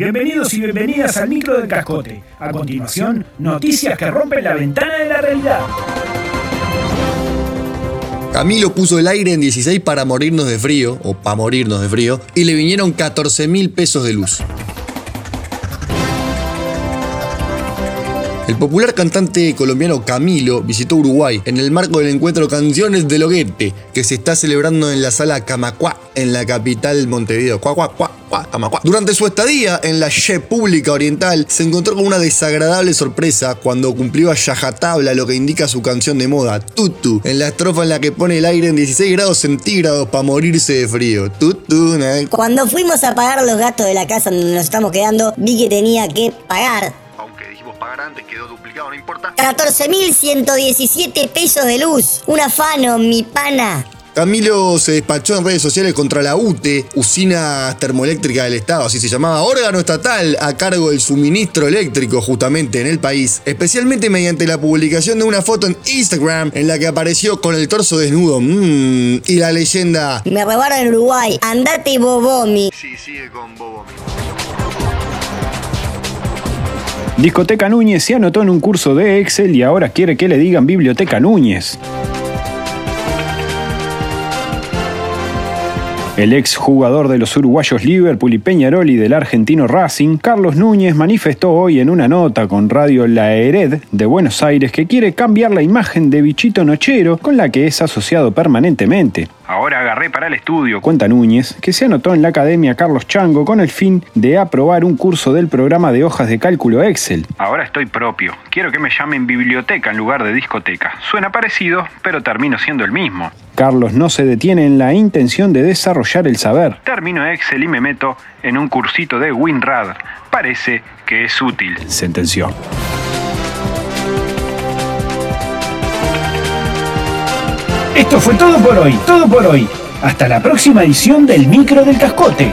Bienvenidos y bienvenidas al micro del cascote. A continuación, noticias que rompen la ventana de la realidad. Camilo puso el aire en 16 para morirnos de frío, o para morirnos de frío, y le vinieron 14 mil pesos de luz. El popular cantante colombiano Camilo visitó Uruguay en el marco del encuentro Canciones del Loguete, que se está celebrando en la sala Camacuá, en la capital Montevideo. Durante su estadía en la República Oriental, se encontró con una desagradable sorpresa cuando cumplió a Yajatabla lo que indica su canción de moda, Tutu, en la estrofa en la que pone el aire en 16 grados centígrados para morirse de frío. Tutu, Cuando fuimos a pagar los gastos de la casa donde nos estamos quedando, vi que tenía que pagar pagar antes, quedó duplicado, no importa. 14.117 pesos de luz. Un afano, mi pana. Camilo se despachó en redes sociales contra la UTE, Usina Termoeléctrica del Estado, así se llamaba, órgano estatal a cargo del suministro eléctrico justamente en el país, especialmente mediante la publicación de una foto en Instagram en la que apareció con el torso desnudo mm, y la leyenda Me robaron en Uruguay, andate bobomi. Sí, sigue con bobomi. Discoteca Núñez se anotó en un curso de Excel y ahora quiere que le digan Biblioteca Núñez. El ex jugador de los uruguayos Liverpool y Peñarol y del argentino Racing, Carlos Núñez, manifestó hoy en una nota con Radio La Hered de Buenos Aires que quiere cambiar la imagen de bichito nochero con la que es asociado permanentemente. Ahora agarré para el estudio, cuenta Núñez, que se anotó en la Academia Carlos Chango con el fin de aprobar un curso del programa de hojas de cálculo Excel. Ahora estoy propio. Quiero que me llamen biblioteca en lugar de discoteca. Suena parecido, pero termino siendo el mismo. Carlos no se detiene en la intención de desarrollar el saber. Termino Excel y me meto en un cursito de WinRAR. Parece que es útil, sentenció. Esto fue todo por hoy, todo por hoy. Hasta la próxima edición del Micro del Cascote.